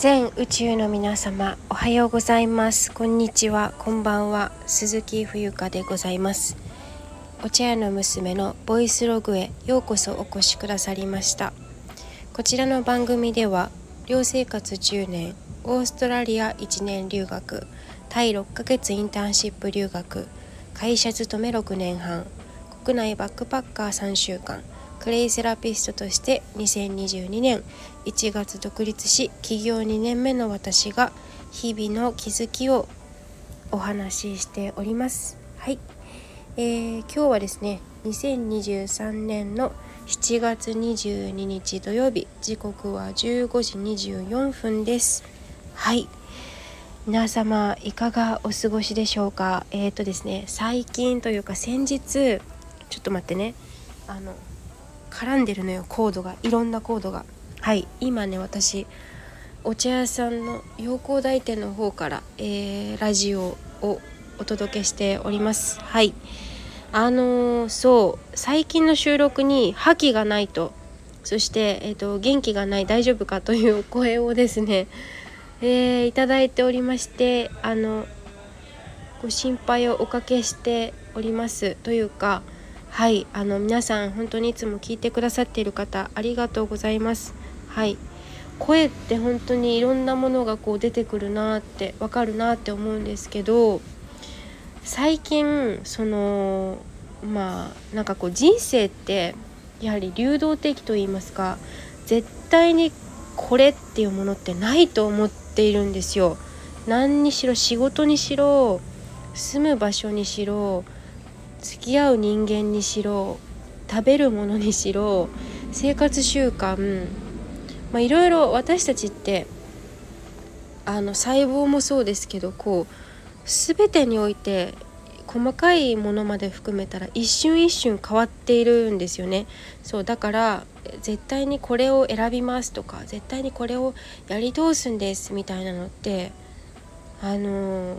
全宇宙の皆様おはようございます。こんにちは。こんばんは。鈴木冬香でございます。お茶屋の娘のボイスログへようこそお越しくださりました。こちらの番組では寮生活10年オーストラリア1年留学タイ6ヶ月インターンシップ留学会社勤め6年半国内バックパッカー3週間クレイセラピストとして2022年1月独立し起業2年目の私が日々の気づきをお話ししております。はい、えー、今日はですね2023年の7月22日土曜日時刻は15時24分です。はい。皆様いかがお過ごしでしょうか？えっ、ー、とですね最近というか先日ちょっと待ってね。あの絡んでるのよコードが。いろんなコードが。はい。今ね私お茶屋さんの陽光台店の方から、えー、ラジオをお届けしております。はい。あのー、そう。最近の収録に覇気がないと。そして、えーと、元気がない大丈夫かという声をですね、えー、いただいておりましてあのご心配をおかけしております。というかはいあの皆さん本当にいつも聞いてくださっている方ありがとうございますはい声って本当にいろんなものがこう出てくるなってわかるなって思うんですけど最近そのまあなんかこう人生ってやはり流動的と言いますか絶対にこれっていうものってないと思っているんですよ。何にしろ仕事にしろ住む場所にしろ付き合う人間にしろ食べるものにしろ生活習慣まあいろいろ私たちってあの細胞もそうですけどこう全てにおいて細かいものまで含めたら一瞬一瞬変わっているんですよね。そうだから絶対にこれを選びますとか絶対にこれをやり通すんですみたいなのってあの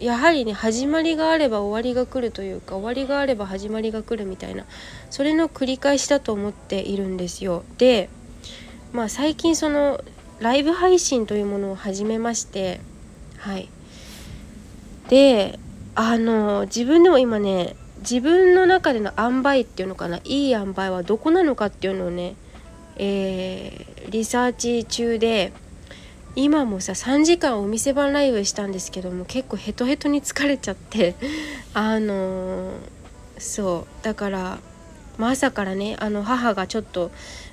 やはりね始まりがあれば終わりが来るというか終わりがあれば始まりが来るみたいなそれの繰り返しだと思っているんですよ。でまあ最近そのライブ配信というものを始めましてはいであの自分でも今ね自分の中での塩梅っていうのかないい塩梅はどこなのかっていうのをね、えー、リサーチ中で今もさ3時間お店番ライブしたんですけども結構ヘトヘトに疲れちゃって あのー、そうだからまあ、朝からねあの母がちょっと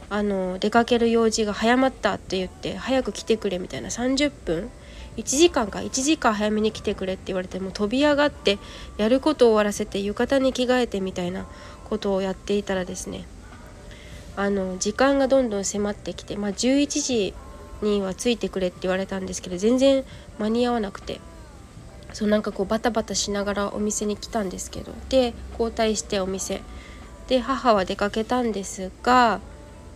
あの出かける用事が早まったって言って早く来てくれみたいな30分1時間か1時間早めに来てくれって言われても飛び上がってやることを終わらせて浴衣に着替えてみたいなことをやっていたらですねあの時間がどんどん迫ってきて、まあ、11時にはついてくれって言われたんですけど全然間に合わなくて。そうなんかこうバタバタしながらお店に来たんですけどで交代してお店。で母は出かけたんですが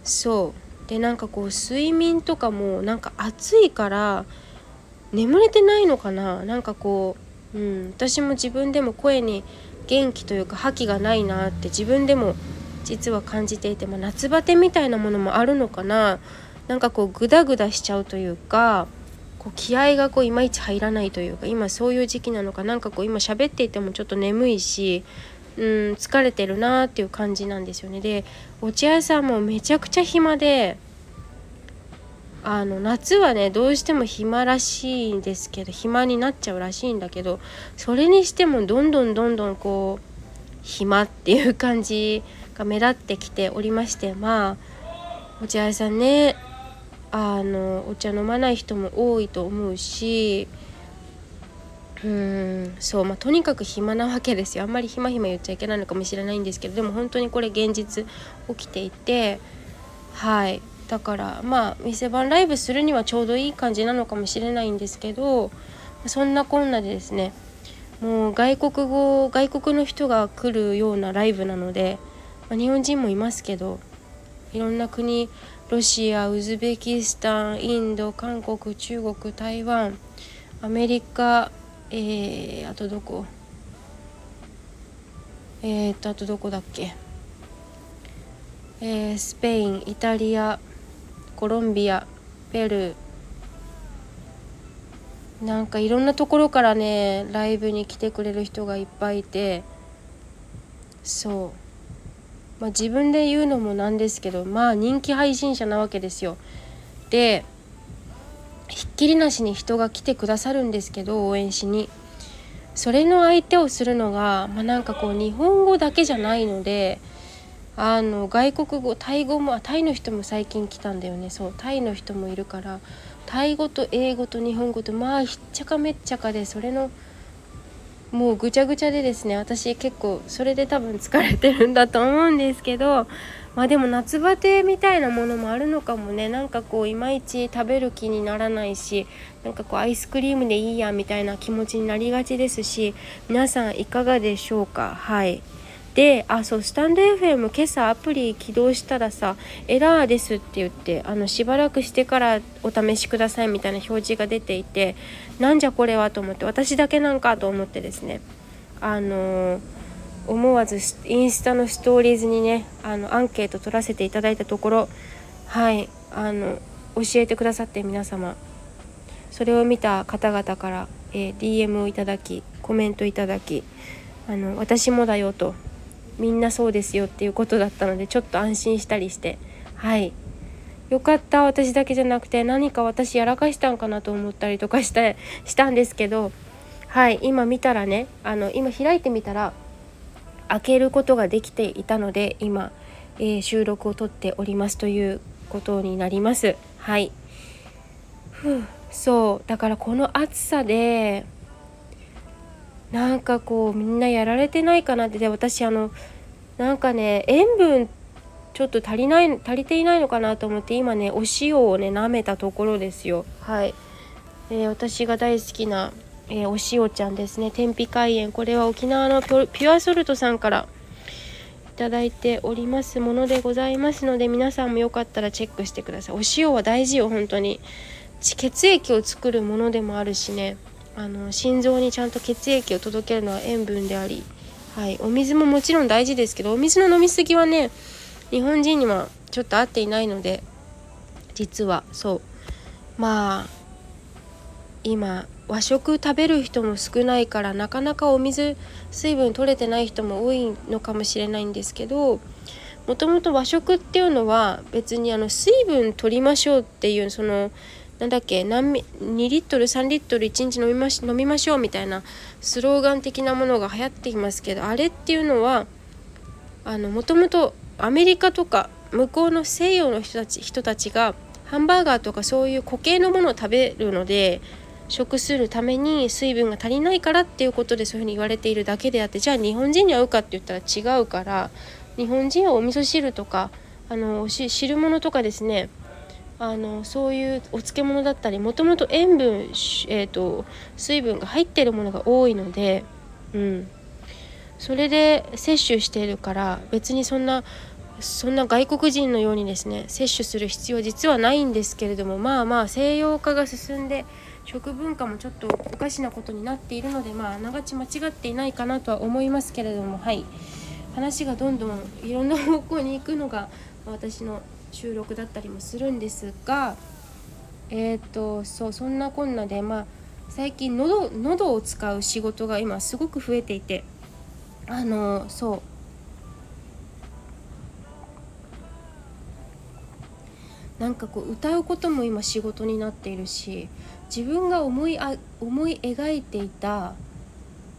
そう。でなんかこう睡眠とかもなんか暑いから眠れてないのかな。なんかこう、うん、私も自分でも声に元気というか覇気がないなって自分でも実は感じていて、まあ、夏バテみたいなものもあるのかな。なんかこうグダグダしちゃうというかこう気合がこういまいち入らないというか今そういう時期なのかなんかこう今喋っていてもちょっと眠いしうん疲れてるなーっていう感じなんですよね。でお茶屋さんもめちゃくちゃ暇であの夏はねどうしても暇らしいんですけど暇になっちゃうらしいんだけどそれにしてもどんどんどんどんこう暇っていう感じが目立ってきておりましてまあお茶屋さんねあのお茶飲まない人も多いと思うしうんそうまあとにかく暇なわけですよ。あんまり暇暇言っちゃいけないのかもしれないんですけどでも本当にこれ現実起きていてはい。だからまあ店番ライブするにはちょうどいい感じなのかもしれないんですけどそんなこんなでですねもう外国語外国の人が来るようなライブなので、まあ、日本人もいますけどいろんな国ロシアウズベキスタンインド韓国中国台湾アメリカえー、あとどこ？えー、っとあとどこだっけ？えー、スペインイタリアコロンビアペルー。なんかいろんなところからねライブに来てくれる人がいっぱいいてそう。まあ自分で言うのもなんですけどまあ人気配信者なわけですよ。でひっきりなしに人が来てくださるんですけど応援しに。それの相手をするのが、まあ、なんかこう日本語だけじゃないのであの外国語タイ語もタイの人も最近来たんだよね。そうタイの人もいるからタイ語と英語と日本語とまあひっちゃかめっちゃかでそれのもうぐちゃぐちゃでですね私結構それで多分疲れてるんだと思うんですけどまあでも夏バテみたいなものもあるのかもねなんかこういまいち食べる気にならないしなんかこうアイスクリームでいいやみたいな気持ちになりがちですし皆さんいかがでしょうか？はい。であそうスタンド FM 今朝アプリ起動したらさエラーですって言ってあのしばらくしてからお試しくださいみたいな表示が出ていてなんじゃこれはと思って私だけなんかと思ってですねあのー、思わずインスタのストーリーズにねあのアンケート取らせていただいたところはいあの教えてくださって皆様。それを見た方々から、えー、DM をいただきコメントいただきあの私もだよとみんなそうですよっていうことだったのでちょっと安心したりして。はい。よかった。私だけじゃなくて何か私やらかしたんかなと思ったりとかしてしたんですけど。はい。今見たらねあの今開いてみたら開けることができていたので今、えー、収録を撮っておりますということになります。はい。ふう。そう。だからこの暑さでなんかこうみんなやられてないかなってで私あのなんかね塩分ちょっと足りない足りていないのかなと思って今ねお塩をね舐めたところですよ。はい、えー、私が大好きな、えー、お塩ちゃんですね。天日海塩。これは沖縄のピュアソルトさんからいただいております。ものでございますので皆さんもよかったらチェックしてください。お塩は大事よ本当に。血液を作るものでもあるしねあの心臓にちゃんと血液を届けるのは塩分であり、はい、お水ももちろん大事ですけどお水の飲み過ぎはね日本人にはちょっと合っていないので実はそう。まあ今和食食べる人も少ないからなかなかお水水分取れてない人も多いのかもしれないんですけどもともと和食っていうのは別にあの水分取りましょうっていうそのなんだっけ何2リットル3リットル1日飲みまし飲みましょうみたいなスローガン的なものが流行っていますけどあれっていうのはもともとアメリカとか向こうの西洋の人たち人たちがハンバーガーとかそういう固形のものを食べるので食するために水分が足りないからっていうことでそういうふうに言われているだけであってじゃあ日本人に合うかって言ったら違うから日本人はお味噌汁とかあの汁物とかですねあのそういうお漬物だったりもともと塩分、えーと、水分が入ってるものが多いので、うん、それで摂取しているから別にそんなそんな外国人のようにですね摂取する必要は実はないんですけれどもまあまあ西洋化が進んで食文化もちょっとおかしなことになっているのでまああながち間違っていないかなとは思いますけれどもはい。話がどんどんいろんな方向に行くのが私の収録だったりもするんですがえっ、ー、とそうそんなこんなでまあ最近喉喉を使う仕事が今すごく増えていてあのそう。なんかこう歌うことも今仕事になっているし自分が思いあ思い描いていた、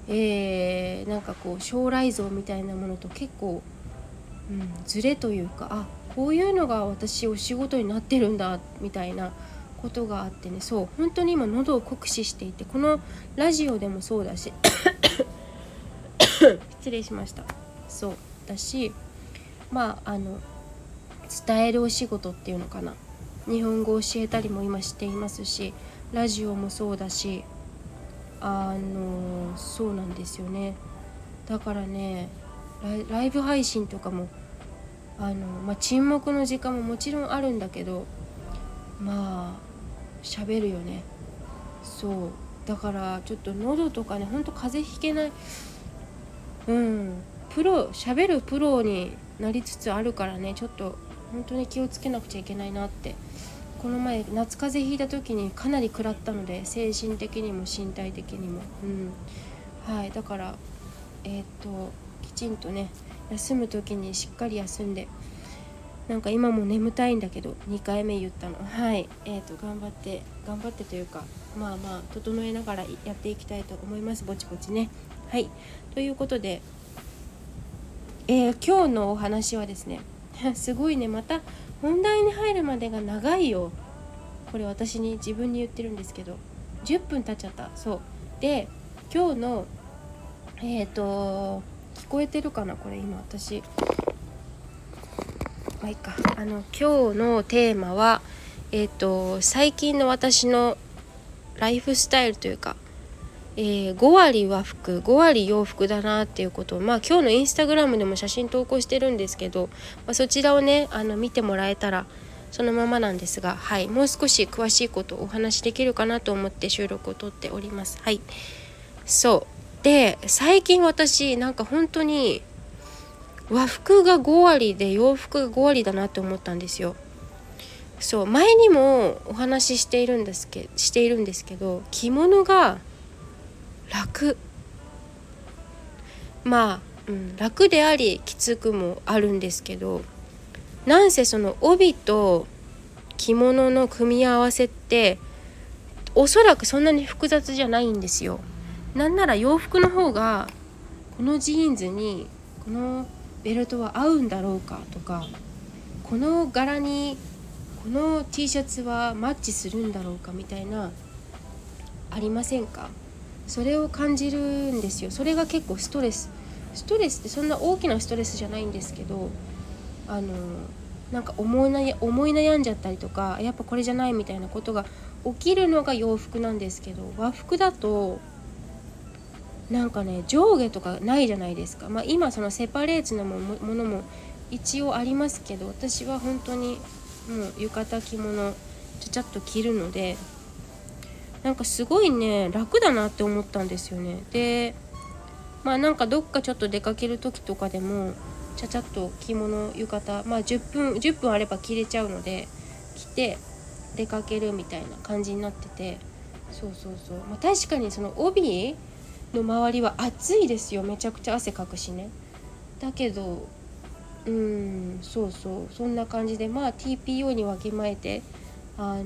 えー、なんかこう将来像みたいなものと結構、うん、ズレというかあこういうのが私お仕事になってるんだみたいなことがあってね。そう本当に今喉を酷使していてこのラジオでもそうだし。失礼しました。そうだしまああの伝えるお仕事っていうのかな。日本語を教えたりも今していますしラジオもそうだしあのそうなんですよね。だからねライブ配信とかもあの、まあ、沈黙の時間ももちろんあるんだけどまあ喋るよね。そう。だからちょっと喉とかねほんと風邪ひけない。うん。プロ喋るプロになりつつあるからねちょっと本当に気をつけなくちゃいけないなって。この前夏風邪ひいた時にかなり食らったので精神的にも身体的にも、うん、はい。だからえー、っときちんとね休む時にしっかり休んでなんか今も眠たいんだけど2回目言ったの。はい。えーと、頑張って頑張ってというかまあまあ整えながらやっていきたいと思います。ぼちぼちね。はい。ということで、えー、今日のお話はですね すごいね。また本題に入るまでが長いよ。これ私に自分に言ってるんですけど10分経っちゃった。そう。で今日のえっ、ー、と聞こえてるかなこれ今私。まあいいか。あの今日のテーマはえっ、ー、と最近の私のライフスタイルというか、えー、5割和服5割洋服だなっていうことをまあ今日のインスタグラムでも写真投稿してるんですけど、まあ、そちらをねあの見てもらえたらそのままなんですがはい。もう少し詳しいことをお話しできるかなと思って収録をとっております。はい。そう。で最近私なんか本当に和服が5割で洋服が5割だなって思ったんですよ。そう前にもお話ししているんですけしているんですけど着物が楽まあ、うん、楽でありきつくもあるんですけどなんせその帯と着物の組み合わせっておそらくそんなに複雑じゃないんですよ。なんなら洋服の方がこのジーンズにこのベルトは合うんだろうかとかこの柄にこの T シャツはマッチするんだろうかみたいなありませんか？それを感じるんですよ。それが結構ストレス。ストレスってそんな大きなストレスじゃないんですけどあのなんか思い悩思い悩んじゃったりとかやっぱこれじゃないみたいなことが起きるのが洋服なんですけど和服だとなんかね上下とかないじゃないですか、まあ、今そのセパレートなものも一応ありますけど私は本当にもう浴衣着物ちゃちゃっと着るのでなんかすごいね楽だなって思ったんですよね。でまあなんかどっかちょっと出かける時とかでもちゃちゃっと着物浴衣まあ10分10分あれば着れちゃうので着て出かけるみたいな感じになっててそうそうそう、まあ、確かにその帯の周りは暑いですよ。めちゃくちゃ汗かくしね。だけどうんそうそう。そんな感じでまあ TPO にわきまえてあの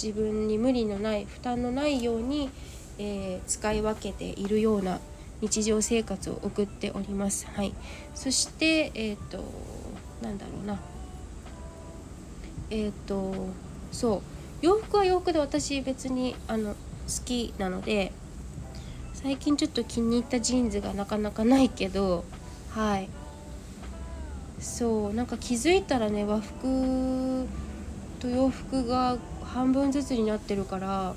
自分に無理のない負担のないように、えー、使い分けているような日常生活を送っております。はい、そしてえっ、ー、となんだろうな。えっ、ー、とそう。洋服は洋服で私別にあの好きなので最近ちょっと気に入ったジーンズがなかなかないけどはい。そうなんか気づいたらね和服と洋服が半分ずつになってるから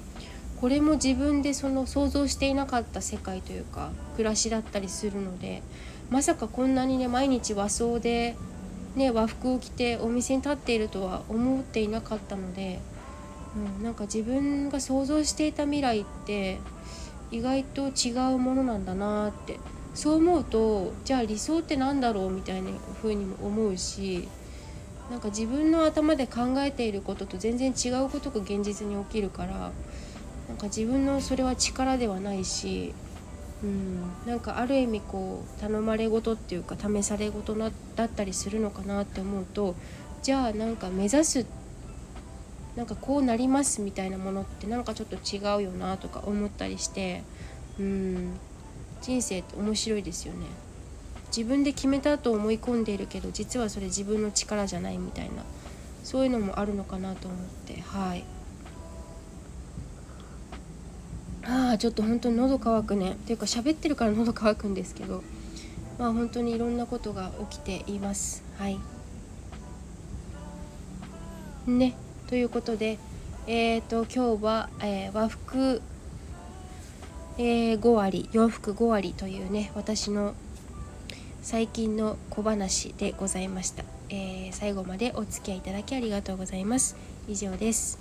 これも自分でその想像していなかった世界というか暮らしだったりするのでまさかこんなにね毎日和装で、ね、和服を着てお店に立っているとは思っていなかったので、うん、なんか自分が想像していた未来って意外と違うものなんだなって。そう思うとじゃあ理想って何だろうみたいな風にも思うしなんか自分の頭で考えていることと全然違うことが現実に起きるからなんか自分のそれは力ではないし、うん、なんかある意味こう頼まれ事っていうか試され事だったりするのかなって思うとじゃあなんか目指すってなんかこうなりますみたいなものってなんかちょっと違うよなとか思ったりしてうん。人生って面白いですよね。自分で決めたと思い込んでいるけど実はそれ自分の力じゃないみたいな。そういうのもあるのかなと思って。はい。ああちょっと本当に喉乾くね。っていうか喋ってるから喉乾くんですけど。まあ本当にいろんなことが起きています。はい。ね。ということで、えーと、今日は、えー、和服、えー、5割洋服5割というね私の最近の小話でございました、えー、最後までお付き合いいただきありがとうございます。以上です。